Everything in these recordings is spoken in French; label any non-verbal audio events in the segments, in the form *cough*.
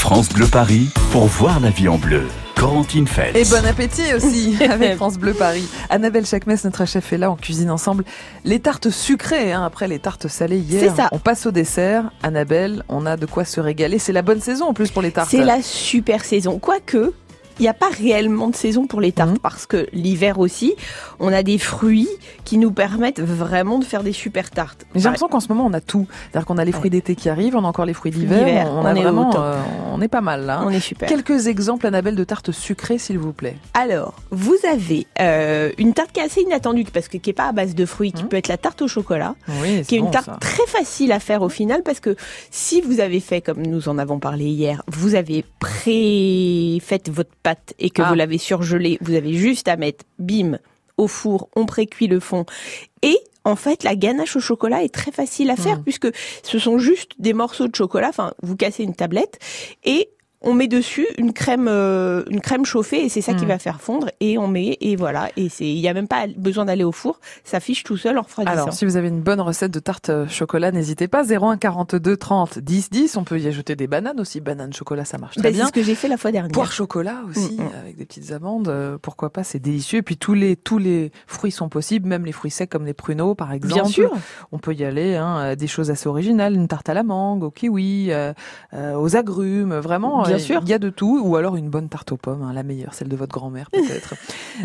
France Bleu Paris pour voir la vie en bleu. Corentine Feltz. Et bon appétit aussi *laughs* avec France Bleu Paris. Annabelle Chakmes, notre chef, est là. On cuisine ensemble les tartes sucrées. Hein, après les tartes salées hier, C'est ça. on passe au dessert. Annabelle, on a de quoi se régaler. C'est la bonne saison en plus pour les tartes. C'est la super saison. Quoique, il n'y a pas réellement de saison pour les tartes parce que l'hiver aussi, on a des fruits qui nous permettent vraiment de faire des super tartes. J'ai l'impression qu'en ce moment on a tout. C'est-à-dire qu'on a les fruits d'été qui arrivent, on a encore les fruits d'hiver. On, on a est vraiment, euh, on est pas mal là. On est super. Quelques exemples, Annabelle, de tartes sucrées, s'il vous plaît. Alors, vous avez euh, une tarte qui est assez inattendue parce que qui est pas à base de fruits, qui Mhm. peut être la tarte au chocolat, Oui, qui est une tarte ça. très facile à faire au final parce que si vous avez fait comme nous en avons parlé hier, vous avez pré-fait votre pâte et que Ah. vous l'avez surgelée, vous avez juste à mettre bim au four, on précuit le fond et en fait, la ganache au chocolat est très facile à faire Mhm. puisque ce sont juste des morceaux de chocolat. Enfin, vous cassez une tablette et on met dessus une crème, euh, une crème chauffée et c'est ça qui Mhm. va faire fondre et on met et voilà et c'est, il y a même pas besoin d'aller au four, ça fiche tout seul en refroidissant. Alors, si vous avez une bonne recette de tarte euh, chocolat, n'hésitez pas. 01 42 30 10 10. On peut y ajouter des bananes aussi. Bananes chocolat, ça marche très Ben, c'est bien. ce que j'ai fait la fois dernière. Poire chocolat aussi, Mm, mm. avec des petites amandes, euh, pourquoi pas, c'est délicieux. Et puis tous les tous les fruits sont possibles, même les fruits secs comme les pruneaux par exemple. Bien sûr. On peut y aller, hein, euh, des choses assez originales, une tarte à la mangue, au kiwi, euh, euh, aux agrumes, vraiment. Bien sûr. Il y a de tout, ou alors une bonne tarte aux pommes, hein, la meilleure, celle de votre grand-mère peut-être.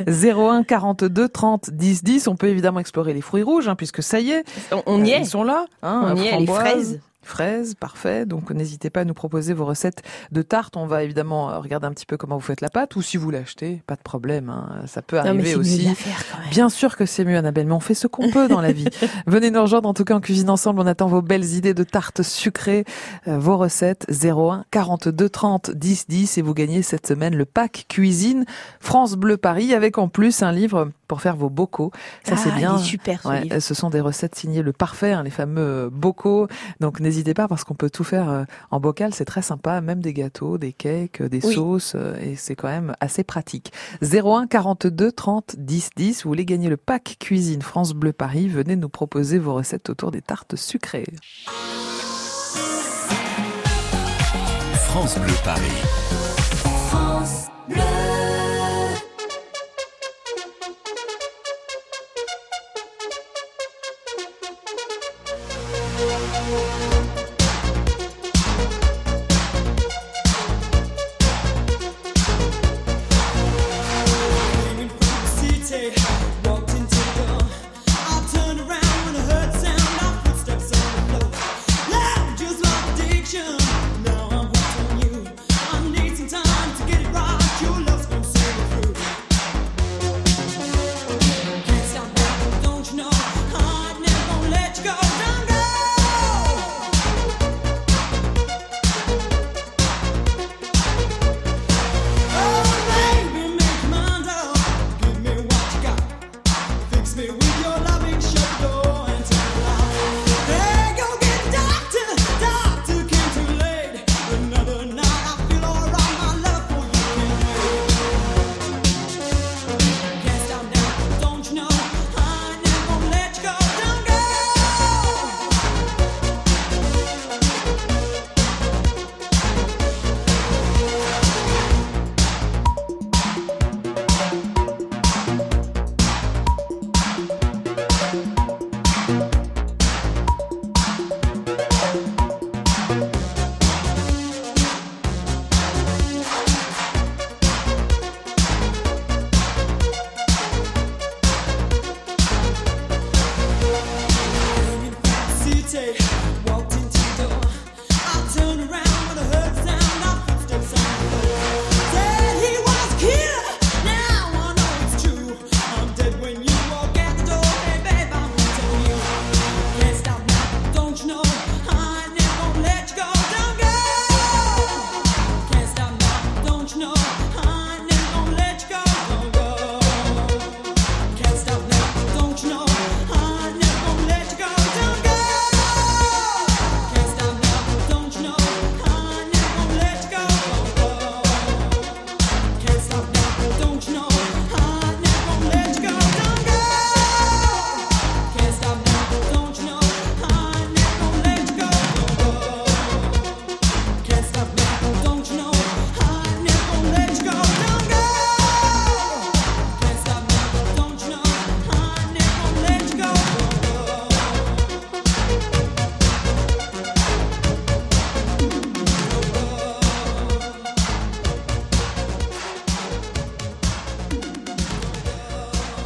01 42 30 10 10. On peut évidemment explorer les fruits rouges, hein, puisque ça y est, On, on y euh, est. Ils sont là. Hein, On y est, les fraises. Fraises, parfait. Donc n'hésitez pas à nous proposer vos recettes de tarte. On va évidemment euh, regarder un petit peu comment vous faites la pâte, ou si vous l'achetez, pas de problème. hein, Ça peut arriver aussi. la faire quand même. Bien sûr que c'est mieux, Annabelle, mais on fait ce qu'on peut dans la vie. *laughs* Venez nous rejoindre, en tout cas, en cuisine ensemble. On attend vos belles idées de tartes sucrées, euh, vos recettes 01 42 30 10 10 et vous gagnez cette semaine le pack cuisine France Bleu Paris avec en plus un livre pour faire vos bocaux. Ça, Ah, c'est il bien. est super ce Ouais, livre. ce sont des recettes signées le parfait, hein, les fameux euh, bocaux. Donc n'hésitez pas parce qu'on peut tout faire euh, en bocal, c'est très sympa, même des gâteaux, des cakes, euh, des Oui. sauces, euh, et c'est quand même assez pratique. 01 42 30 10 10, vous voulez gagner le pack cuisine France Bleu Paris, venez nous proposer vos recettes autour des tartes sucrées. France Bleu Paris.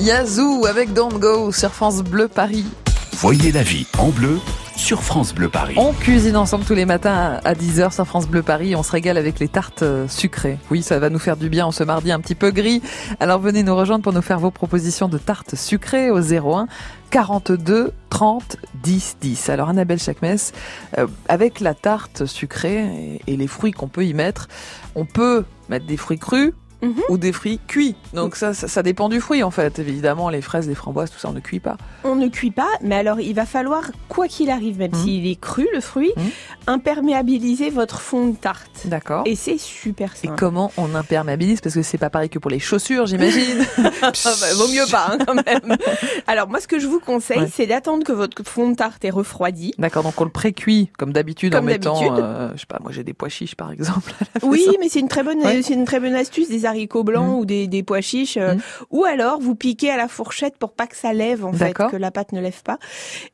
Yazoo avec Don't Go sur France Bleu Paris. Voyez la vie en bleu sur France Bleu Paris. On cuisine ensemble tous les matins à 10h sur France Bleu Paris. On se régale avec les tartes euh, sucrées. Oui, ça va nous faire du bien en ce mardi un petit peu gris. Alors venez nous rejoindre pour nous faire vos propositions de tartes sucrées au 01 42 30 10 10. Alors Annabelle Chakmes, euh, avec la tarte sucrée et, et les fruits qu'on peut y mettre, on peut mettre des fruits crus, Ou des fruits cuits. Donc ça, ça, ça dépend du fruit en fait. Évidemment, les fraises, les framboises, tout ça, on ne cuit pas. On ne cuit pas, mais alors il va falloir, quoi qu'il arrive, même Mhm. s'il est cru le fruit, Mhm. imperméabiliser votre fond de tarte. D'accord. Et c'est super Et simple. comment on imperméabilise? Parce que c'est pas pareil que pour les chaussures, j'imagine. *laughs* *laughs* Ah bah, vaut mieux pas hein, quand même. *laughs* Alors moi ce que je vous conseille, Ouais. c'est d'attendre que votre fond de tarte est refroidi. D'accord, donc on le pré-cuit comme d'habitude en mettant, euh, je sais pas, moi j'ai des pois chiches par exemple. à la Oui, mais c'est une très bonne, Ouais. c'est une très bonne astuce, des haricots blancs Mhm. ou des, des pois chiches, euh, Mhm. ou alors vous piquez à la fourchette pour pas que ça lève en fait, que la pâte ne lève pas.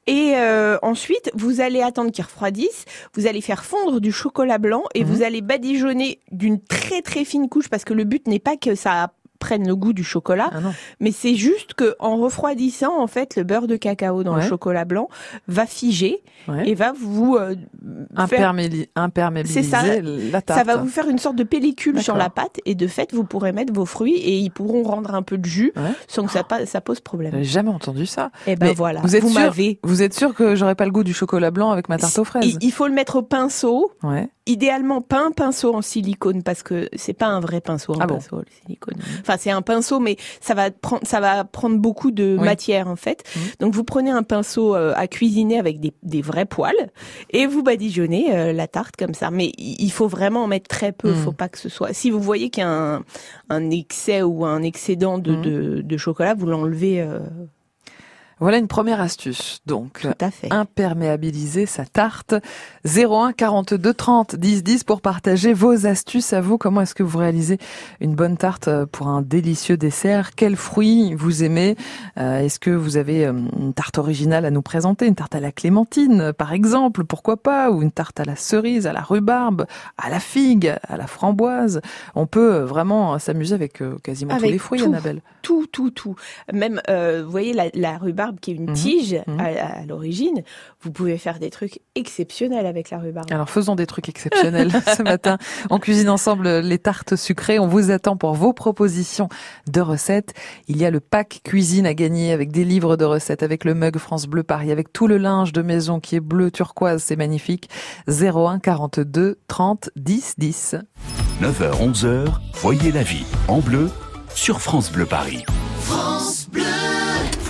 Et euh, ensuite, vous allez attendre qu'il refroidisse. Vous allez faire fondre du chocolat blanc et Mhm. vous allez badigeonner d'une très très fine couche parce que le but n'est pas que ça prenne le goût du chocolat, Ah mais c'est juste que en refroidissant en fait le beurre de cacao dans Ouais. le chocolat blanc va figer Ouais. et va vous euh, imperméabiliser C'est ça. la tarte. ça va vous faire une sorte de pellicule sur la pâte et de fait vous pourrez mettre vos fruits et ils pourront rendre un peu de jus Ouais. sans que ça, pa- ça pose problème. J'avais jamais entendu ça. Et ben Mais voilà, vous êtes sûr m'avez. Vous êtes sûr que j'aurais pas le goût du chocolat blanc avec ma tarte aux fraises? Il, il faut le mettre au pinceau, Ouais. Idéalement pas un pinceau en silicone parce que c'est pas un vrai pinceau en Ah bon pinceau le silicone. Enfin c'est un pinceau mais ça va prendre ça va prendre beaucoup de Oui. matière en fait. Donc vous prenez un pinceau euh, à cuisiner avec des, des vrais poils et vous badigeonnez euh, la tarte comme ça. Mais il faut vraiment en mettre très peu, Mhm. faut pas que ce soit. Si vous voyez qu'il y a un, un excès ou un excédent de, Mhm. de, de chocolat, vous l'enlevez euh, Voilà une première astuce. Donc, tout à fait. imperméabiliser sa tarte. 01 42 30 10 10 pour partager vos astuces à vous. Comment est-ce que vous réalisez une bonne tarte euh, pour un délicieux dessert? Quels fruits vous aimez? Euh, Est-ce que vous avez euh, une tarte originale à nous présenter? Une tarte à la clémentine, par exemple, pourquoi pas? Ou une tarte à la cerise, à la rhubarbe, à la figue, à la framboise? On peut vraiment s'amuser avec quasiment tous les fruits, tout. Annabelle. Tout, tout, tout. Même, euh, vous voyez, la, la rhubarbe qui est une Mhm. tige Mhm. à, à l'origine, vous pouvez faire des trucs exceptionnels avec la rhubarbe. Alors faisons des trucs exceptionnels *laughs* ce matin. On cuisine ensemble les tartes sucrées. On vous attend pour vos propositions de recettes. Il y a le pack cuisine à gagner avec des livres de recettes, avec le mug France Bleu Paris, avec tout le linge de maison qui est bleu turquoise, c'est magnifique. 01 42 30 10 10. 9h, 11h, voyez la vie en bleu sur France Bleu Paris. France Bleu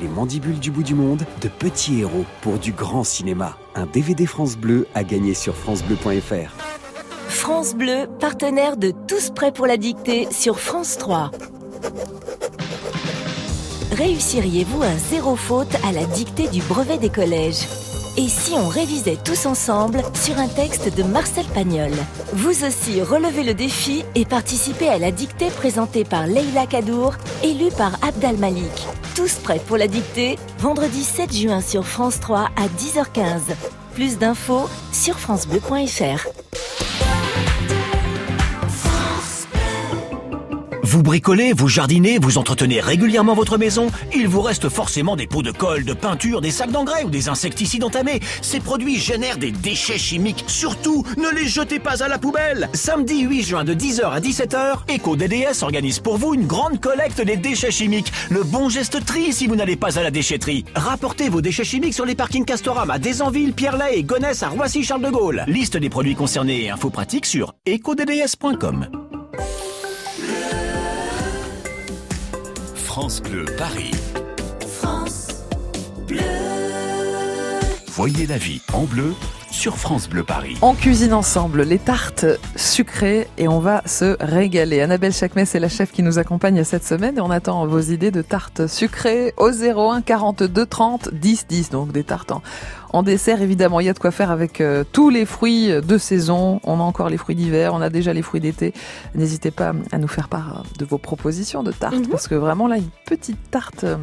Les mandibules du bout du monde, de petits héros pour du grand cinéma. Un DVD France Bleu à gagner sur francebleu.fr. France Bleu, partenaire de Tous prêts pour la dictée sur France 3. Réussiriez-vous un zéro faute à la dictée du brevet des collèges? Et si on révisait tous ensemble sur un texte de Marcel Pagnol? Vous aussi relevez le défi et participez à la dictée présentée par Leila Kadour, élue par Abdal Malik. Tous prêts pour la dictée? Vendredi 7 juin sur France 3 à 10h15. Plus d'infos sur francebleu.fr. Vous bricolez, vous jardinez, vous entretenez régulièrement votre maison Il vous reste forcément des pots de colle, de peinture, des sacs d'engrais ou des insecticides entamés. Ces produits génèrent des déchets chimiques. Surtout, ne les jetez pas à la poubelle Samedi 8 juin de 10h à 17h, EcoDDS organise pour vous une grande collecte des déchets chimiques. Le bon geste tri si vous n'allez pas à la déchetterie. Rapportez vos déchets chimiques sur les parkings Castorama à Desanville, Pierre-Lay et Gonesse à Roissy-Charles de Gaulle. Liste des produits concernés et infos pratiques sur ecodds.com. France Bleu Paris. Voyez la vie en bleu sur France Bleu Paris. On cuisine ensemble les tartes sucrées et on va se régaler. Annabelle Chakmes est la chef qui nous accompagne cette semaine et on attend vos idées de tartes sucrées au 01 42 30 10 10. Donc des tartes en, en dessert, évidemment. Il y a de quoi faire avec euh, tous les fruits de saison. On a encore les fruits d'hiver, on a déjà les fruits d'été. N'hésitez pas à nous faire part de vos propositions de tartes Mhm. parce que vraiment là, une petite tarte euh,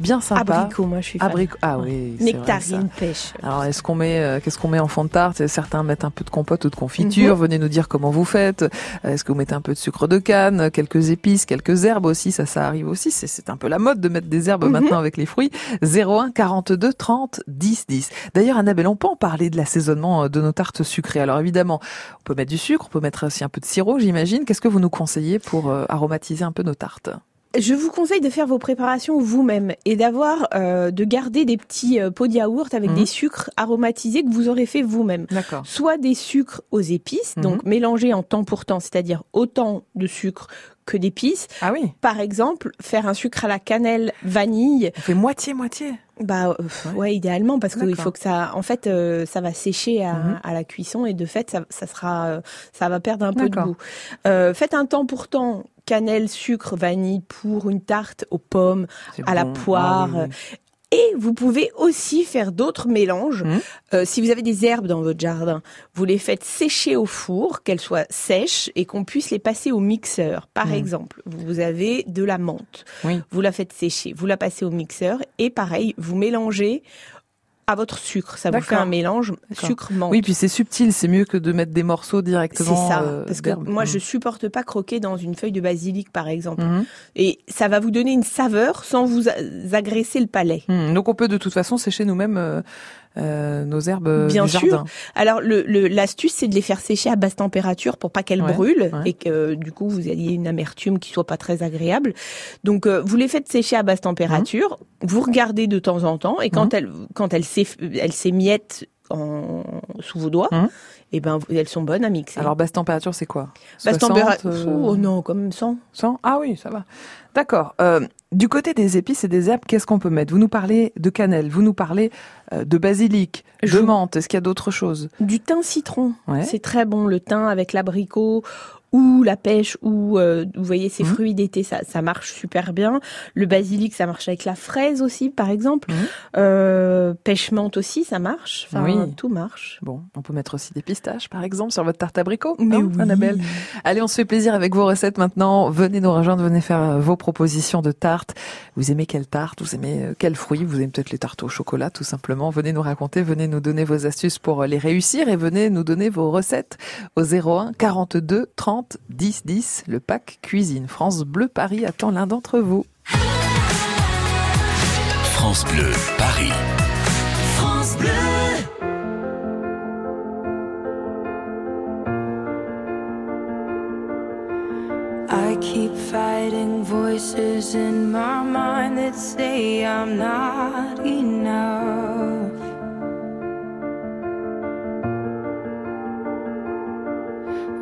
bien sympa. Abricot, moi je suis fan. Abricot. Ah oui. Nectarine, pêche. Alors, est-ce qu'on met, euh, qu'est-ce qu'on met en fond de tarte? Certains mettent un peu de compote ou de confiture. Venez nous dire comment vous faites. Euh, Est-ce que vous mettez un peu de sucre de canne, quelques épices, quelques herbes aussi? Ça, ça arrive aussi. C'est, c'est un peu la mode de mettre des herbes Mhm. maintenant avec les fruits. 01 42 30 10 10. D'ailleurs, Annabelle, on peut en parler de l'assaisonnement euh, de nos tartes sucrées. Alors évidemment, on peut mettre du sucre, on peut mettre aussi un peu de sirop, j'imagine. Qu'est-ce que vous nous conseillez pour euh, aromatiser un peu nos tartes? Je vous conseille de faire vos préparations vous-même et d'avoir, euh, de garder des petits euh, pots de yaourt avec Mhm. des sucres aromatisés que vous aurez fait vous-même. D'accord. Soit des sucres aux épices, Mhm. donc mélangés en temps pour temps, c'est-à-dire autant de sucre que d'épices. Ah oui. Par exemple, faire un sucre à la cannelle vanille, On fait moitié moitié. bah euh, Ouais. ouais, idéalement parce qu'il faut que ça, en fait, euh, ça va sécher à, Mhm. à la cuisson et de fait, ça, ça sera, euh, ça va perdre un peu de goût. Euh, faites un temps pour temps cannelle, sucre, vanille pour une tarte aux pommes, à la poire. Ah oui, oui. Et vous pouvez aussi faire d'autres mélanges. Mhm. Euh, si vous avez des herbes dans votre jardin, vous les faites sécher au four, qu'elles soient sèches et qu'on puisse les passer au mixeur. Par Mhm. exemple, vous avez de la menthe. Oui. Vous la faites sécher, vous la passez au mixeur et pareil, vous mélangez à votre sucre. Ça vous fait un mélange sucre-menthe. Oui, puis c'est subtil, c'est mieux que de mettre des morceaux c'est directement. ça. euh, parce que moi, Mhm. je supporte pas croquer dans une feuille de basilic, par exemple. Mhm. Et ça va vous donner une saveur sans vous agresser le palais. Mhm. Donc on peut de toute façon sécher nous-mêmes euh, euh, nos herbes Bien du sûr. jardin. Alors le le- l'astuce c'est de les faire sécher à basse température pour pas qu'elles Ouais, brûlent ouais. et que euh, du coup vous ayez une amertume qui soit pas très agréable. Donc euh, vous les faites sécher à basse température, vous regardez de temps en temps et quand Mhm. elles quand elles s'émiettent en sous vos doigts, et ben vous- elles sont bonnes à mixer. Alors basse température, c'est quoi? Basse 60, température euh, oh non, comme 100. 100 Ah oui, ça va. D'accord. Euh, du côté des épices et des herbes, qu'est-ce qu'on peut mettre? Vous nous parlez de cannelle, vous nous parlez euh, de basilic, Je de menthe. Est-ce qu'il y a d'autres choses? Du thym citron, Ouais. c'est très bon. Le thym avec l'abricot ou la pêche ou euh, vous voyez ces Mhm. fruits d'été, ça, ça marche super bien. Le basilic, ça marche avec la fraise aussi, par exemple. Mhm. Euh, pêche menthe aussi, ça marche. Enfin, Oui. tout marche. Bon, on peut mettre aussi des pistaches, par exemple, sur votre tarte abricot. Mais hein, oui. Annabelle? Allez, on se fait plaisir avec vos recettes maintenant. Venez nous rejoindre, venez faire euh, vos propositions de tartes. Vous aimez quelle tarte? Vous aimez euh, quels fruits Vous aimez peut-être les tartes au chocolat, tout simplement. Venez nous raconter, venez nous donner vos astuces pour euh, les réussir et venez nous donner vos recettes au 01 42 30 10 10. Le pack cuisine France Bleu Paris attend l'un d'entre vous. France Bleu, Paris. France Bleu. I keep fighting voices in my mind that say I'm not enough.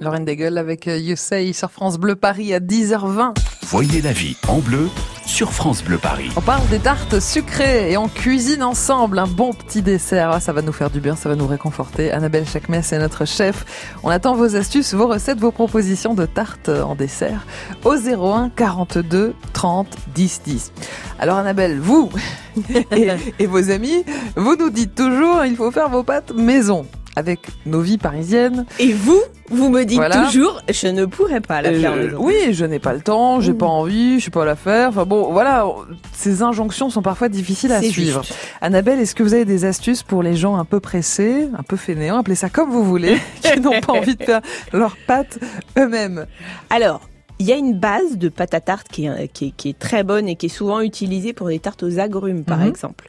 Lauren Daigle avec euh, You Say sur France Bleu Paris à 10h20. Voyez la vie en bleu sur France Bleu Paris. On parle des tartes sucrées et on cuisine ensemble un bon petit dessert. Ah, ça va nous faire du bien, ça va nous réconforter. Annabelle Chakmes est notre chef. On attend vos astuces, vos recettes, vos propositions de tartes en dessert au 01 42 30 10 10. Alors Annabelle, vous *laughs* et, et vos amis, vous nous dites toujours il faut faire vos pâtes maison avec nos vies parisiennes. Et vous, vous me dites Voilà. toujours, je ne pourrais pas la Euh, faire oui, je n'ai pas le temps, j'ai Mm. pas envie, je sais pas la faire. Enfin bon, voilà, ces injonctions sont parfois difficiles à suivre. juste. Annabelle, est-ce que vous avez des astuces pour les gens un peu pressés, un peu fainéants, appelez ça comme vous voulez, *laughs* qui n'ont pas envie de faire leurs pâtes eux-mêmes? Alors, il y a une base de pâte à tarte qui est, qui, est, qui est très bonne et qui est souvent utilisée pour des tartes aux agrumes, par Mhm. exemple,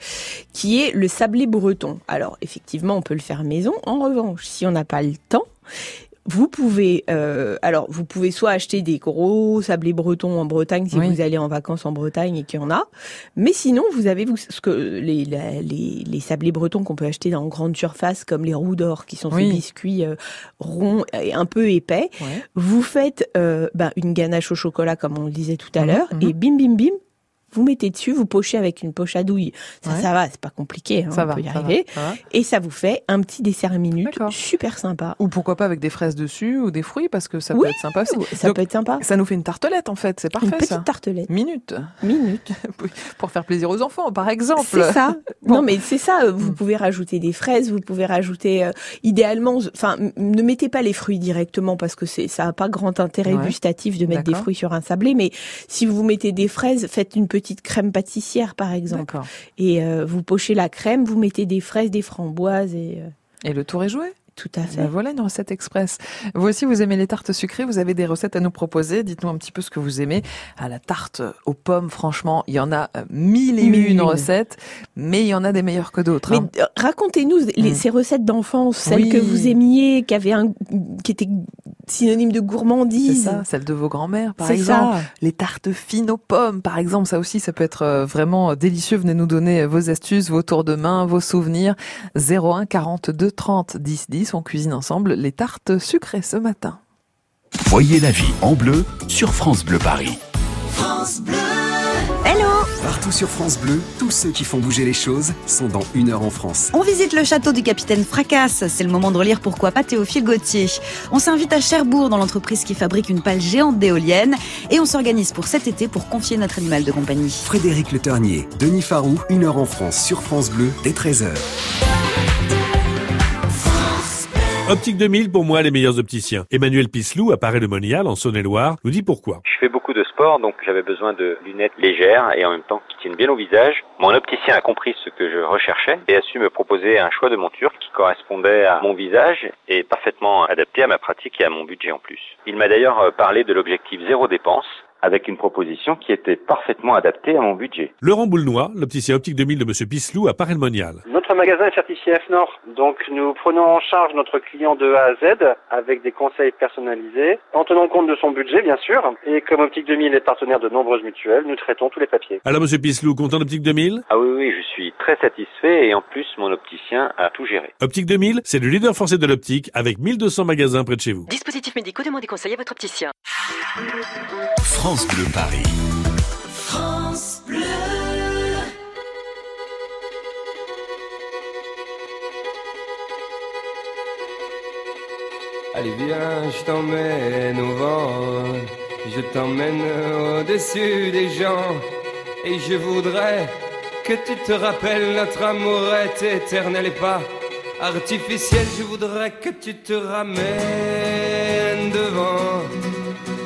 qui est le sablé breton. Alors, effectivement, on peut le faire maison. En revanche, si on n'a pas le temps, vous pouvez, euh, alors vous pouvez soit acheter des gros sablés bretons en Bretagne si Oui. vous allez en vacances en Bretagne et qu'il y en a, mais sinon vous avez vous ce que les la- les, les sablés bretons qu'on peut acheter dans grande surface comme les roux d'or qui sont Oui. ces biscuits euh, ronds et un peu épais. Ouais. Vous faites euh, bah, une ganache au chocolat comme on le disait tout à Mhm, l'heure mhm. et bim bim bim. Vous mettez dessus, vous pochez avec une poche à douille. Ça, Ouais. ça va, c'est pas compliqué, hein, Ça on va, peut y va, arriver. va. Et ça vous fait un petit dessert minute, D'accord. super sympa. Ou pourquoi pas avec des fraises dessus ou des fruits parce que ça Oui, peut être sympa aussi. Ça Donc, peut être sympa. ça nous fait une tartelette en fait, c'est parfait Une petite ça. tartelette, Minute minute. *laughs* pour faire plaisir aux enfants par exemple. C'est ça. *laughs* Bon. Non, mais c'est ça. euh, Vous Mm. pouvez rajouter des fraises, vous pouvez rajouter, euh, idéalement, enfin, ne mettez pas les fruits directement parce que ça a pas grand intérêt Ouais. gustatif de mettre des fruits sur un sablé. Mais si vous mettez des fraises, faites une petite crème pâtissière, par exemple. Et euh, vous pochez la crème, vous mettez des fraises, des framboises et euh, Et le tour est joué. tout à fait. Ben voilà une recette express. Vous aussi, vous aimez les tartes sucrées, vous avez des recettes à nous proposer. Dites-nous un petit peu ce que vous aimez. À la tarte aux pommes, franchement, il y en a euh, mille et Mille une recettes, mais il y en a des meilleures que d'autres. Hein. racontez-nous Mm. ces recettes d'enfance, celles Oui. que vous aimiez, qui avaient un, qui étaient synonymes de C'est gourmandise. ça, celle de vos grands-mères, par exemple. ça. Les tartes fines aux pommes, par exemple, ça aussi, ça peut être euh, vraiment délicieux. Venez nous donner euh, vos astuces, vos tours de main, vos souvenirs. 01 42 30 10 10. On cuisine ensemble les tartes sucrées ce matin. Voyez la vie en bleu sur France Bleu Paris. Partout sur France Bleu, tous ceux qui font bouger les choses sont dans Une heure en France. On visite le château du capitaine Fracasse. C'est le moment de relire Pourquoi pas Théophile Gauthier. On s'invite à Cherbourg dans l'entreprise qui fabrique une pale géante d'éoliennes. Et on s'organise pour cet été pour confier notre animal de compagnie. Frédéric Le Ternier, Denis Farou, Une heure en France sur France Bleu dès 13h. Optique 2000, pour moi, les meilleurs opticiens. Emmanuel Pislou, à Paris-le-Monial, en Saône-et-Loire, nous dit pourquoi. Je fais beaucoup de sport, donc j'avais besoin de lunettes légères et en même temps qui tiennent bien au visage. Mon opticien a compris ce que je recherchais et a su me proposer un choix de monture qui correspondait à mon visage et parfaitement adapté à ma pratique et à mon budget en plus. Il m'a d'ailleurs euh, parlé de l'objectif zéro dépense avec une proposition qui était parfaitement adaptée à mon budget. Laurent Boulnois, l'opticien Optique 2000 de Monsieur Pislou, à Paris-le-Monial. Notre magasin est certifié FNOR, donc nous prenons en charge notre client de A à Z avec des conseils personnalisés, en tenant compte de son budget bien sûr, et comme Optique 2000 est partenaire de nombreuses mutuelles, nous traitons tous les papiers. Alors, Monsieur Pislou, content d'Optique 2000 Ah oui, oui, je suis très satisfait et en plus mon opticien a tout géré. Optique 2000, c'est le leader français de l'optique, avec 1200 magasins près de chez vous. Dispositifs médicaux, demandez conseil à votre opticien. France Bleu Paris. Allez viens, je t'emmène au vent, je t'emmène au-dessus des gens, et je voudrais que tu te rappelles notre amour est éternel et pas artificiel. Je voudrais que tu te ramènes devant,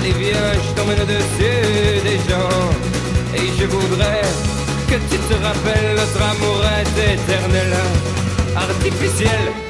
Allez viens, je t'emmène au-dessus des gens. Et je voudrais que tu te rappelles notre amour est éternel, artificiel.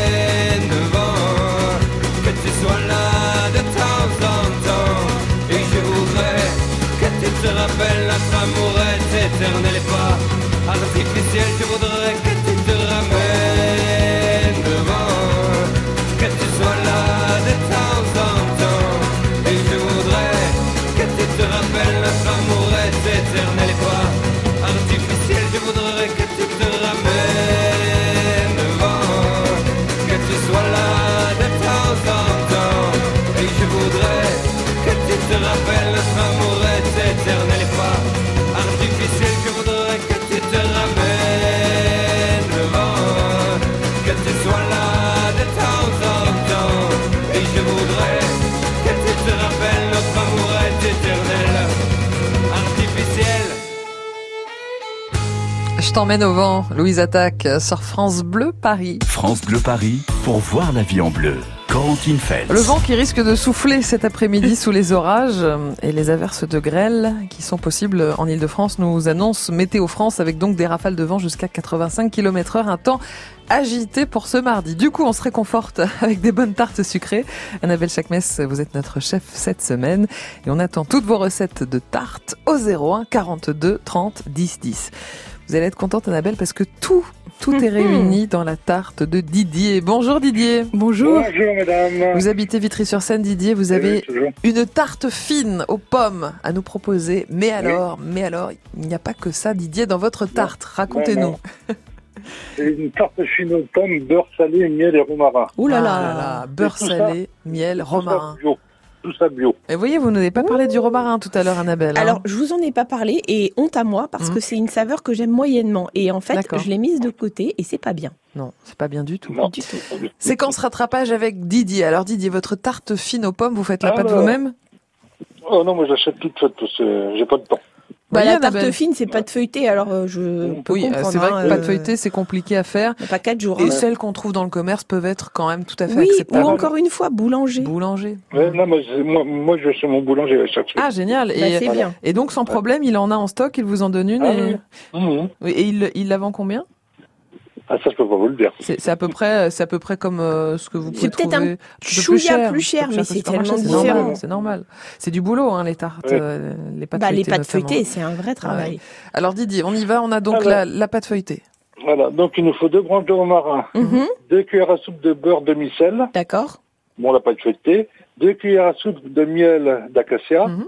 tu sois là de temps en temps. Et je voudrais que tu te rappelles notre amour est éternel et pas artificiel. Je voudrais que Je t'emmène au vent, Louise Attaque, sur France Bleu Paris. France Bleu Paris pour voir la vie en bleu. Le vent qui risque de souffler cet après-midi sous les orages et les averses de grêle qui sont possibles en Ile-de-France nous annonce Météo France avec donc des rafales de vent jusqu'à 85 km heure, un temps agité pour ce mardi. Du coup, on se réconforte *laughs* avec des bonnes tartes sucrées. Annabelle Chakmes, vous êtes notre chef cette semaine et on attend toutes vos recettes de tartes au 01 42 30 10 10. Vous allez être contente Annabelle parce que tout tout est réuni *laughs* dans la tarte de Didier. Bonjour Didier. Bonjour. Bonjour, mesdames. Vous habitez Vitry-sur-Seine, Didier. Vous avez Oui, une tarte fine aux pommes à nous proposer. Mais alors, mais alors, il n'y a pas que ça, Didier, dans votre tarte. Racontez-nous. une tarte fine aux pommes, beurre salé, miel et romarin. Ouh là là, beurre Et tout ça- salé, miel, romarin. Tout ça bio. Et vous voyez, vous n'avez pas parlé du romarin tout à l'heure, Annabelle. hein. Alors, je vous en ai pas parlé et honte à moi parce Mhm. que c'est une saveur que j'aime moyennement. Et en fait, je l'ai mise de côté et c'est pas bien. Non, c'est pas bien du tout. Non. Du tout. Séquence rattrapage avec Didier. Alors Didier, votre tarte fine aux pommes, vous faites la pâte Alors. vous-même? Oh non, moi j'achète toute faite parce que j'ai pas de temps. Bah, la tarte Annabelle fine, c'est pas de feuilleté, alors euh, je peux Oui, euh, comprendre. c'est vrai hein, que euh, feuilletée, c'est compliqué à faire. Pas quatre jours. Et hein. celles qu'on trouve dans le commerce peuvent être quand même tout à fait Oui, ou encore une fois, boulanger. Boulanger. Ouais, non, moi, moi, moi, je vais chez mon boulanger. Ah, génial. Bah, Et, c'est bien. et donc, sans problème, il en a en stock, il vous en donne une. Ah et... oui. Oui, Et il, il la vend combien? Ah, ça, je peux pas vous le dire. C'est à peu près, c'est à peu près comme euh, ce que vous pouvez C'est peut-être trouver. un peu chouïa plus cher, mais c'est tellement différent. C'est normal. C'est du boulot, hein, les tartes, Ouais. euh, les pâtes Bah, les feuilletées. pâtes notamment. feuilletées, c'est un vrai travail. Alors Didier, on y va. On a donc la pâte feuilletée. Voilà, donc il nous faut deux branches de romarin, Mhm, deux cuillères à soupe de beurre demi-sel, D'accord. bon, la pâte feuilletée, deux cuillères à soupe de miel d'acacia Mhm.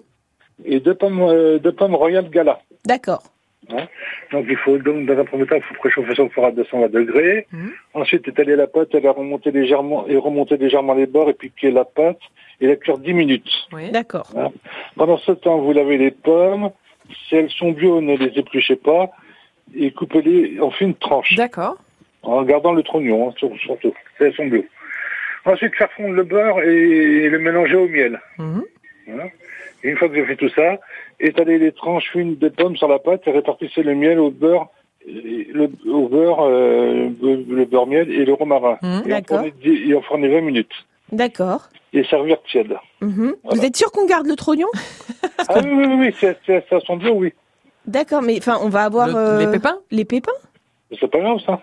et deux pommes, euh, deux pommes royales gala. D'accord. Donc il faut donc dans un premier temps, il faut préchauffer son four à 220 degrés. Mhm. Ensuite étaler la pâte, elle va remonter légèrement et remonter légèrement les bords et piquer la pâte et la cuire 10 minutes. Oui. D'accord. Pendant ce temps, vous lavez les pommes. Si elles sont bio, ne les épluchez pas et coupez-les en fines tranches D'accord. en gardant le trognon hein, sur- surtout. Si elles sont bio. Ensuite, faire fondre le beurre et le mélanger au miel. Voilà. Et une fois que j'ai fait tout ça, étalez les tranches fines de pommes sur la pâte et répartissez le miel au beurre, le, au beurre, euh, le, beurre miel et le romarin. Mhm. et, enfournez, dix- et enfournez 20 minutes. D'accord. Et servir tiède. Mhm. Voilà. Vous êtes sûr qu'on garde le trognon? Ah oui, oui, oui, oui, c'est, c'est, ça sent bio, oui. D'accord, mais enfin, on va avoir Le- euh, Les pépins? Les pépins? C'est pas grave, ça.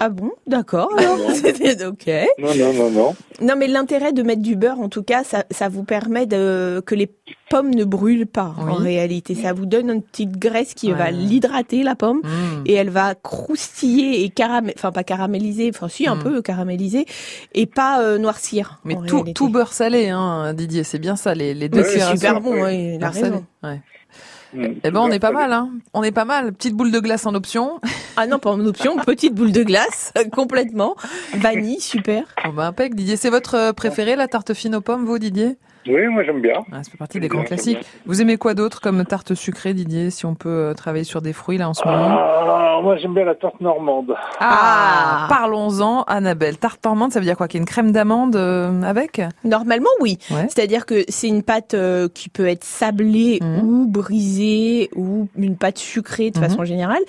Ah bon? D'accord. alors. *laughs* *laughs* C'était ok. Non, non, non, non. Non, mais l'intérêt de mettre du beurre, en tout cas, ça, ça vous permet de que les pommes ne brûlent pas. En réalité, ça vous donne une petite graisse qui Ouais. va l'hydrater la pomme. Mhm. Et elle va croustiller et caraméliser, enfin pas caraméliser, enfin si un Mm. peu caraméliser, et pas euh, noircir. Mais tout, tout beurre salé, hein, Didier, c'est bien ça, les, les deux Ouais, c'est super bon, oui. ouais, il a beurre salé. raison. Mm. Eh ben, on est pas mal, hein. On est pas mal. Petite boule de glace en option. *laughs* Ah non, pas en option, petite boule de glace, *laughs* complètement. Vanille, super. Bon, ben, impec. Didier, c'est votre euh, préféré, la tarte fine aux pommes, vous, Didier? Oui, moi j'aime bien. Ah, ça fait partie des grands classiques. Vous aimez quoi d'autre comme tarte sucrée, Didier, si on peut euh, travailler sur des fruits là en ce moment? Ah, moi j'aime bien la tarte normande. Ah, parlons-en, Annabelle. Tarte normande, ça veut dire quoi? Qu'il y a une crème d'amande euh, avec? Normalement, oui. C'est-à-dire que c'est une pâte euh, qui peut être sablée Mhm. ou brisée ou une pâte sucrée de façon générale.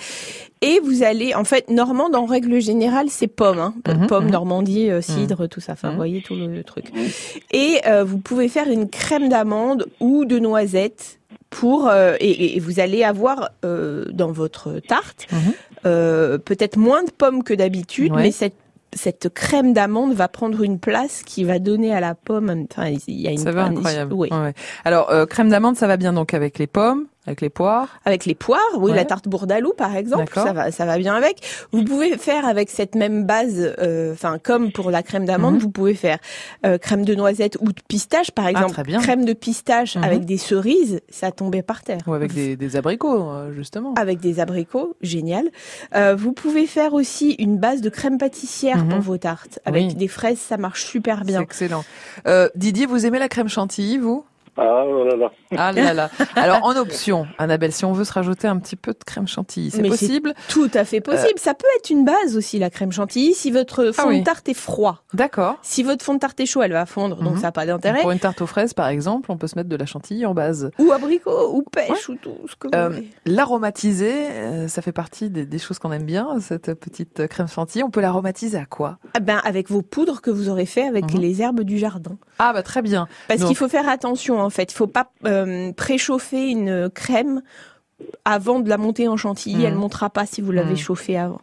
Et vous allez, en fait, normande en règle générale, c'est pomme, hein. Mhm, pomme, Normandie, euh, cidre, tout ça. Enfin, vous voyez tout le, le truc. Et euh, vous pouvez faire une crème d'amande ou de noisettes pour euh, et, et vous allez avoir euh, dans votre tarte euh, peut-être moins de pommes que d'habitude, Ouais. mais cette cette crème d'amande va prendre une place qui va donner à la pomme. Enfin, il y a une. Ça va incroyable. oui. Ouais. Alors, euh, crème d'amande, ça va bien donc avec les pommes, avec les poires. Avec les poires, oui, Ouais. la tarte bourdalou par exemple, ça va, ça va bien avec. Vous pouvez faire avec cette même base, euh, enfin comme pour la crème d'amande, Mhm. vous pouvez faire euh, crème de noisette ou de pistache par exemple. Ah, très bien. Crème de pistache Mhm. avec des cerises, ça tombait par terre. Ou avec des, des abricots, euh, justement. Avec des abricots, génial. Euh, vous pouvez faire aussi une base de crème pâtissière pour vos tartes. Avec Mhm. Oui. des fraises, ça marche super bien. excellent. Euh, Didier, vous aimez la crème chantilly, vous? Ah oh là là. Ah là là. Alors, en option, Annabelle, si on veut se rajouter un petit peu de crème chantilly, c'est possible Tout à fait possible. Ça peut être une base aussi, la crème chantilly, si votre fond Ah oui. de tarte est froid. D'accord. Si votre fond de tarte est chaud, elle va fondre, donc Mhm. ça n'a pas d'intérêt. Pour une tarte aux fraises, par exemple, on peut se mettre de la chantilly en base. Ou abricot, ou pêche, ou tout ce que vous Euh, voulez. L'aromatiser, euh, ça fait partie des, des choses qu'on aime bien, cette petite crème chantilly. On peut l'aromatiser à quoi? Ah ben, avec vos poudres que vous aurez fait avec Mhm. les herbes du jardin. Ah bah très bien. Parce Donc- qu'il faut faire attention en fait. Il faut pas euh, préchauffer une crème avant de la monter en chantilly. Mhm. Elle montera pas si vous l'avez Mhm. chauffée avant.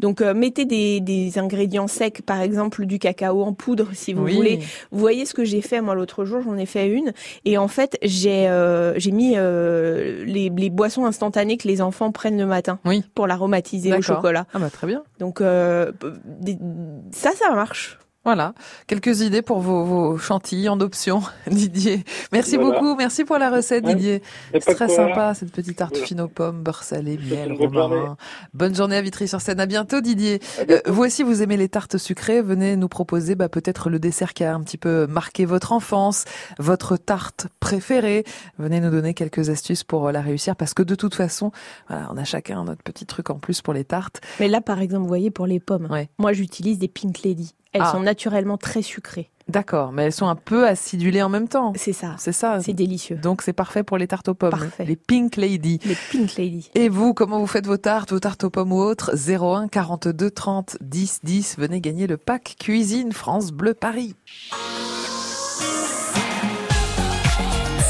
Donc euh, mettez des, des ingrédients secs, par exemple du cacao en poudre si vous Oui. voulez. Vous voyez ce que j'ai fait moi l'autre jour, j'en ai fait une et en fait j'ai euh, j'ai mis euh, les, les boissons instantanées que les enfants prennent le matin oui. pour l'aromatiser au chocolat. Ah bah très bien. Donc ça ça marche. Voilà, quelques idées pour vos, vos chantilly en option, *laughs* Didier. Merci Voilà. beaucoup, merci pour la recette, Ouais. Didier. C'est très quoi. sympa cette petite tarte Voilà. fine aux pommes, beurre salé, miel, Bonne journée. romarin. Bonne journée à Vitry-sur-Seine. À bientôt, Didier. Euh, vous aussi, vous aimez les tartes sucrées. Venez nous proposer bah, peut-être le dessert qui a un petit peu marqué votre enfance, votre tarte préférée. Venez nous donner quelques astuces pour euh, la réussir parce que de toute façon, voilà, on a chacun notre petit truc en plus pour les tartes. Mais là, par exemple, vous voyez, pour les pommes, moi, j'utilise des Pink Lady. Elles Ah. sont naturellement très sucrées. D'accord, mais elles sont un peu acidulées en même temps. C'est ça. C'est ça. C'est délicieux. Donc c'est parfait pour les tartes aux pommes. Parfait. Les Pink Lady. Les Pink Lady. Et vous, comment vous faites vos tartes, vos tartes aux pommes ou autres? 01 42 30 10 10. Venez gagner le pack Cuisine France Bleu Paris.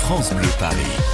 France Bleu Paris.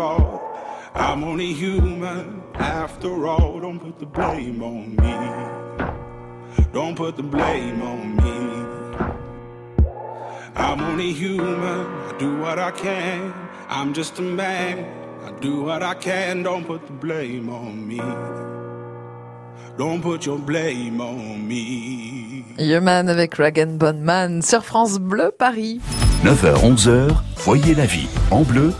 all. I'm only human after all. Don't put the blame on me. Don't put the blame on me. I'm only human. I do what I can. I'm just a man. I do what I can. Don't put the blame on me. Don't put your blame on me. Human avec Ragan Bonman sur France Bleu Paris. 9h, 11h, voyez la vie en bleu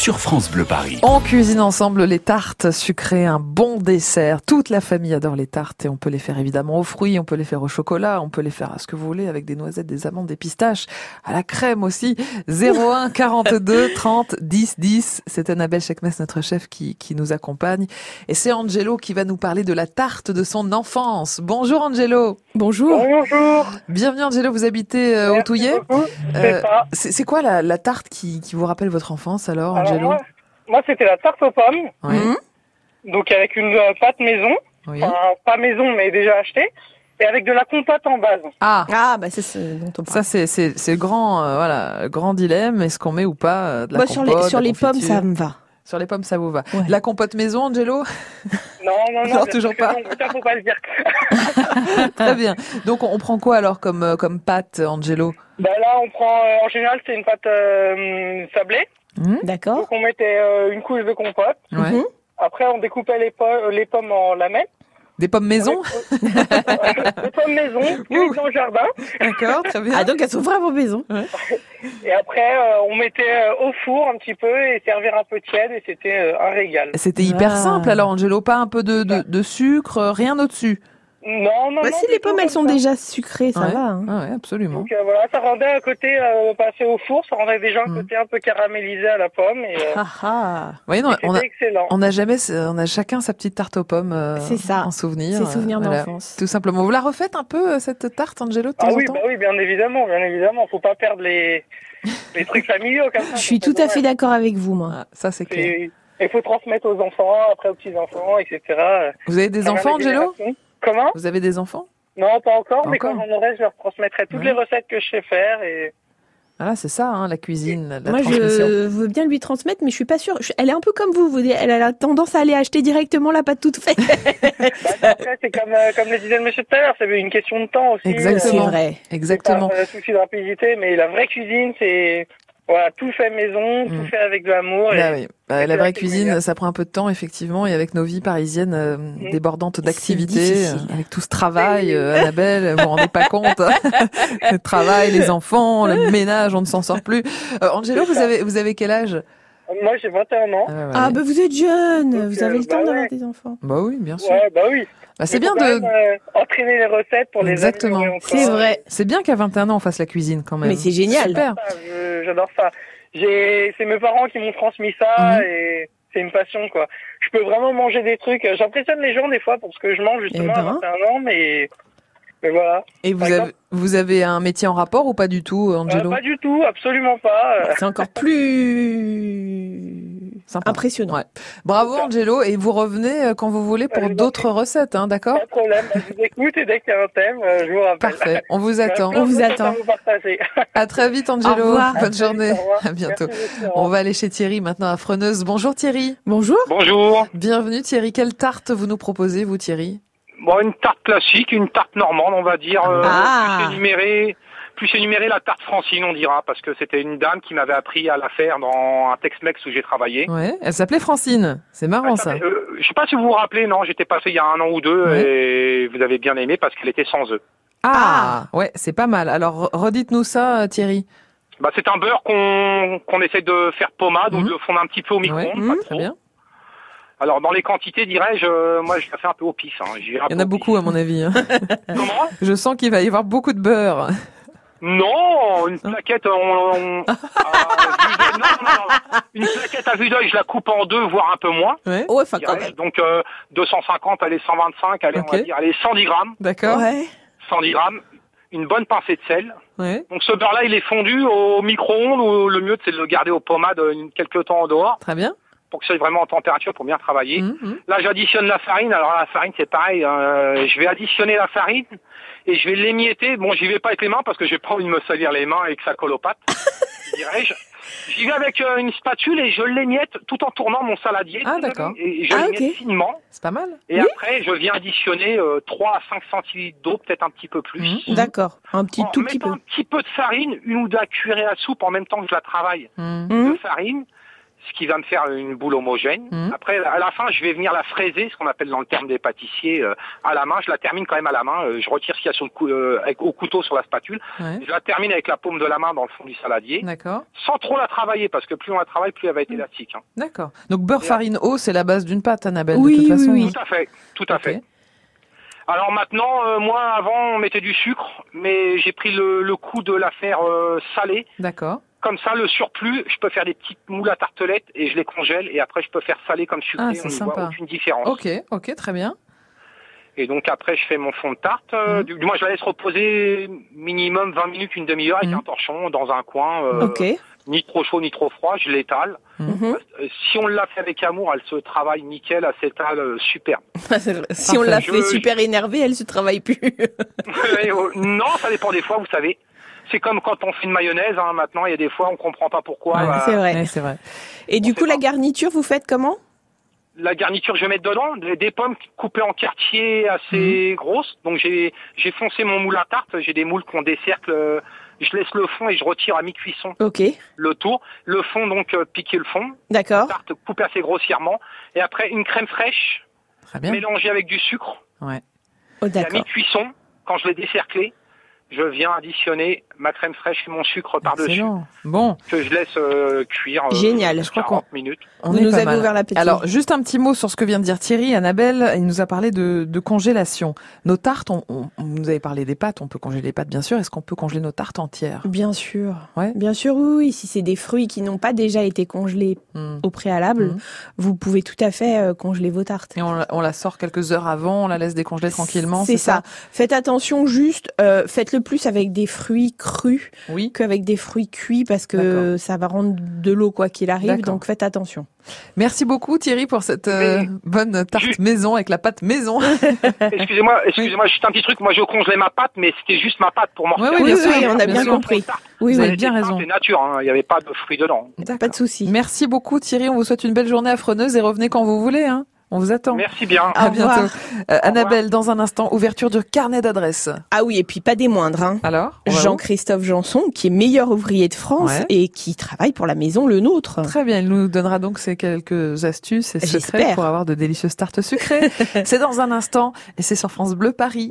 sur France Bleu Paris. On cuisine ensemble les tartes sucrées, un bon dessert. Toute la famille adore les tartes et on peut les faire évidemment aux fruits, on peut les faire au chocolat, on peut les faire à ce que vous voulez avec des noisettes, des amandes, des pistaches, à la crème aussi. 01 42 30 10 10. C'est Annabelle Chekmes, notre chef, qui, qui nous accompagne. Et c'est Angelo qui va nous parler de la tarte de son enfance. Bonjour Angelo. Bonjour. Bonjour. Bienvenue Angelo, vous habitez euh, au Touillet. C'est ça. c'est c'est quoi la, la tarte qui, qui vous rappelle votre enfance alors, Alors Angelo moi, moi, c'était la tarte aux pommes. Oui. Donc avec une euh, pâte maison. Oui. Enfin, pas maison, mais déjà achetée. Et avec de la compote en base. Ah, Ah, bah c'est ce dont on parle. ça c'est c'est c'est le grand euh, voilà grand dilemme. Est-ce qu'on met ou pas euh, de la Moi, sur les, compote, sur les pommes, ça me va. Sur les pommes, ça vous va. Ouais. La compote maison, Angelo? Non, non, non. *laughs* Non, toujours pas. Non, ça, faut pas le dire. *laughs* *laughs* Très bien. Donc on prend quoi alors comme comme pâte, Angelo? Bah là, on prend, euh, en général, c'est une pâte euh, sablée. D'accord. Donc on mettait euh, une couche de compote. Ouais. Mhm. Après, on découpait les, po- les pommes en lamelles. Des pommes maison Les pommes maison, cuites dans le jardin. D'accord, très bien. Ah, donc elles sont vraiment maison. *laughs* Et après, euh, on mettait euh, au four un petit peu et servir un peu tiède et c'était euh, un régal. C'était hyper Ah. simple alors, Angelo. Pas un peu de, de, de sucre, rien au-dessus. Non, non, Bah, non. si les pommes, elles sont ça. déjà sucrées, ça Ouais. va. hein. Ah ouais, absolument. Donc euh, voilà, ça rendait un côté euh, passé au four, ça rendait déjà un Mm. côté un peu caramélisé à la pomme et euh, Ah, ah. Oui, non, c'était on a, excellent. on a jamais, on a chacun sa petite tarte aux pommes euh, C'est ça. en souvenir. C'est souvenir euh, voilà. d'enfance. Tout simplement. Vous la refaites un peu, cette tarte, Angelo, de temps Ah en oui, temps bah oui, bien évidemment, bien évidemment, faut pas perdre les les trucs familiaux comme ça. Je suis tout à fait d'accord avec vous, moi. Ah, Ça, c'est clair. Et il faut transmettre aux enfants, après aux petits enfants, etc. Vous avez des enfants, Angelo? Comment Vous avez des enfants Non, pas encore, Pas mais encore. quand j'en aurai, je leur transmettrai toutes Ouais. les recettes que je sais faire et Ah, c'est ça, hein, la cuisine, la Moi, transmission. je veux bien lui transmettre, mais je suis pas sûre. Je- Elle est un peu comme vous. vous dites- Elle a la tendance à aller acheter directement la pâte toute *laughs* faite. après c'est comme euh, comme le disait le monsieur tout à l'heure, c'est une question de temps aussi. Exactement. C'est vrai. Exactement. Pas un souci de rapidité, mais la vraie cuisine, c'est voilà, tout fait maison, tout Mm. fait avec de l'amour. Bah oui. Bah, la vraie cuisine, ça prend un peu de temps, effectivement, et avec nos vies parisiennes euh, Mm. débordantes d'activités, euh, avec tout ce travail, euh, Annabelle, vous vous rendez pas *laughs* compte hein. Le travail, les enfants, le ménage, on ne s'en sort plus. Euh, Angelo, vous avez, vous avez quel âge? Moi, j'ai 21 ans. ah, ouais, ouais. Ah, bah vous êtes jeune. Vous euh, avez le temps bah d'avoir ouais. des enfants. Bah oui, bien sûr. Ouais, bah oui. Bah, c'est bien de... même, euh, entraîner les recettes pour les Exactement. améliorer encore. C'est vrai. C'est bien qu'à 21 ans, on fasse la cuisine quand même. Mais c'est génial. Super. Je- J'adore ça. J'ai, c'est mes parents qui m'ont transmis ça Mhm. et c'est une passion quoi. Je peux vraiment manger des trucs. J'impressionne les gens des fois pour ce que je mange justement Eh ben. à 21 ans, mais mais voilà. Et vous avez, vous avez un métier en rapport ou pas du tout, Euh, Angelo pas du tout, absolument pas. Euh, C'est encore *laughs* plus Sympa. impressionnant. Ouais. Bravo Angelo, et vous revenez euh, quand vous voulez pour d'autres recettes, hein, d'accord Pas de problème. Je vous écoute et dès qu'il y a un thème, euh, je vous rappelle. Parfait, on vous attend. On vous attend. à vous partager. *laughs* À très vite Angelo, Au revoir. bonne journée, Au à bientôt. Merci. On va aller chez Thierry maintenant à Freneuse. Bonjour Thierry. Bonjour. Bonjour. Bienvenue Thierry. Quelle tarte vous nous proposez, vous Thierry? Bon, une tarte classique, une tarte normande, on va dire. euh, Ah. Plus énumérée, plus énumérée la tarte Francine, on dira, parce que c'était une dame qui m'avait appris à la faire dans un Tex-Mex où j'ai travaillé. Ouais, elle s'appelait Francine. C'est marrant ça. Euh, je sais pas si vous vous rappelez, non, j'étais passé il y a un an ou deux Ouais. et vous avez bien aimé parce qu'elle était sans œufs. Ah, ouais, c'est pas mal. Alors redites-nous ça, euh, Thierry. Bah, c'est un beurre qu'on qu'on essaie de faire pommade ou Mhm. de le fondre un petit peu au micro-ondes. Ouais, pas très trop. bien. Alors, dans les quantités, dirais-je, euh, moi, je la fais un peu au pif. Hein. Il y en a au beaucoup à mon avis. hein. *laughs* Comment? Je sens qu'il va y avoir beaucoup de beurre. Non, une plaquette, on, on- *laughs* à vue d'œil- non, non, une plaquette à vue d'œil, je la coupe en deux, voire un peu moins. Ouais, Ouais, enfin quand même. Donc euh, 250, allez 125, allez on Ok. va dire, allez 110 grammes, d'accord. Ouais. 110 grammes, une bonne pincée de sel. Ouais, Donc ce beurre-là, il est fondu au micro-ondes ou le mieux, c'est de le garder aux pommades euh, quelques temps en dehors très bien. Pour que ça soit vraiment en température pour bien travailler. Mhm, mhm. Là, j'additionne la farine. Alors la farine, c'est pareil. euh, je vais additionner la farine et je vais l'émietter. Bon, j'y vais pas avec les mains parce que j'ai pas envie de me salir les mains et que ça colle aux pattes. *laughs* dirais-je. J'y vais avec euh, une spatule et je l'émiette tout en tournant mon saladier. Ah, d'accord. Et je Ah, l'émiette finement. C'est pas mal. Et après, je viens additionner euh, 3 à 5 centilitres d'eau, peut-être un petit peu plus. Mmh. D'accord. Un petit En tout petit peu. un petit peu de farine, une ou deux cuillerées à soupe en même temps que je la travaille. Mmh. De farine, ce qui va me faire une boule homogène. Après, à la fin, je vais venir la fraiser, ce qu'on appelle dans le terme des pâtissiers, euh, à la main. Je la termine quand même à la main. Euh, je retire ce qu'il y a sur le cou- euh, avec, au couteau sur la spatule. Ouais. Je la termine avec la paume de la main dans le fond du saladier. D'accord. Sans trop la travailler, parce que plus on la travaille, plus elle va être élastique. hein. D'accord. Donc beurre, farine, eau, c'est la base d'une pâte, Annabelle, Oui, de toute oui, façon. oui. Tout à fait, tout à fait. Alors maintenant, euh, moi avant on mettait du sucre, mais j'ai pris le, le coup de la faire euh, salée. D'accord. Comme ça, le surplus, je peux faire des petites moules à tartelettes et je les congèle et après je peux faire salé comme sucré. Ah, on c'est ne sympa. voit aucune différence. Ok, ok, très bien. Et donc après, je fais mon fond de tarte. Mmh. euh, du, du moins, je la laisse reposer minimum 20 minutes, une demi-heure avec un torchon dans un coin. euh, Ok. Ni trop chaud, ni trop froid. Je l'étale. Mhm. Euh, Si on l'a fait avec amour, elle se travaille nickel, elle s'étale euh, superbe. *laughs* Vrai. si on l'a Je- fait super énervé, elle se travaille plus. *laughs* Euh, non, ça dépend des fois, vous savez. C'est comme quand on fait une mayonnaise. hein, maintenant, il y a des fois, on comprend pas pourquoi. euh, c'est vrai. Ouais, c'est vrai. Et du coup, la garniture, vous faites comment? La garniture je vais mettre dedans, des, des pommes coupées en quartiers Mhm. assez grosses. Donc j'ai j'ai foncé mon moule à tarte, j'ai des moules qu'on décercle, euh, je laisse le fond et je retire à mi-cuisson Ok. le tour. Le fond donc euh, piquer le fond, D'accord. tarte coupée assez grossièrement et après une crème fraîche Très bien. mélangée avec du sucre. Ouais. Oh, Et à d'accord. mi-cuisson, quand je l'ai décerclé, je viens additionner ma crème fraîche et mon sucre par-dessus. Bon. que je laisse euh, cuire euh, Génial. Je crois 40 minutes. On Vous nous avez mal. ouvert l'appétit. Alors, juste un petit mot sur ce que vient de dire Thierry. Annabelle, il nous a parlé de, de congélation. Nos tartes, on, on, on nous avait parlé des pâtes. On peut congeler les pâtes, bien sûr. Est-ce qu'on peut congeler nos tartes entières? Bien sûr. Ouais. Bien sûr, oui, oui. Si c'est des fruits qui n'ont pas déjà été congelés Hmm. au préalable, vous pouvez tout à fait euh, congeler vos tartes. Et on, la- on la sort quelques heures avant, on la laisse décongeler tranquillement. C'est ça. Faites attention juste, euh, plus avec des fruits crus oui. qu'avec des fruits cuits parce que ça va rendre de l'eau quoi qu'il arrive. Donc faites attention. Merci beaucoup Thierry pour cette euh, bonne tarte maison avec la pâte maison. *laughs* Excusez-moi, excusez-moi, juste un petit truc. Moi, je congelais ma pâte, mais c'était juste ma pâte pour refaire. ouais, bien sûr, on a bien compris. Oui, Vous oui. avez bien raison. C'est nature, hein, il n'y avait pas de fruits dedans. Pas de souci. Merci beaucoup Thierry. On vous souhaite une belle journée à Freneuse et revenez quand vous voulez. Hein. On vous attend. Merci bien. À Au bientôt. Euh, Annabelle, dans un instant, ouverture du carnet d'adresses. Ah oui, et puis pas des moindres. Hein. Alors Jean-Christophe Janson, qui est meilleur ouvrier de France Ouais. et qui travaille pour la maison Le Nôtre. Très bien, il nous donnera donc ces quelques astuces et secrets pour avoir de délicieuses tartes sucrées. *laughs* c'est dans un instant et c'est sur France Bleu Paris.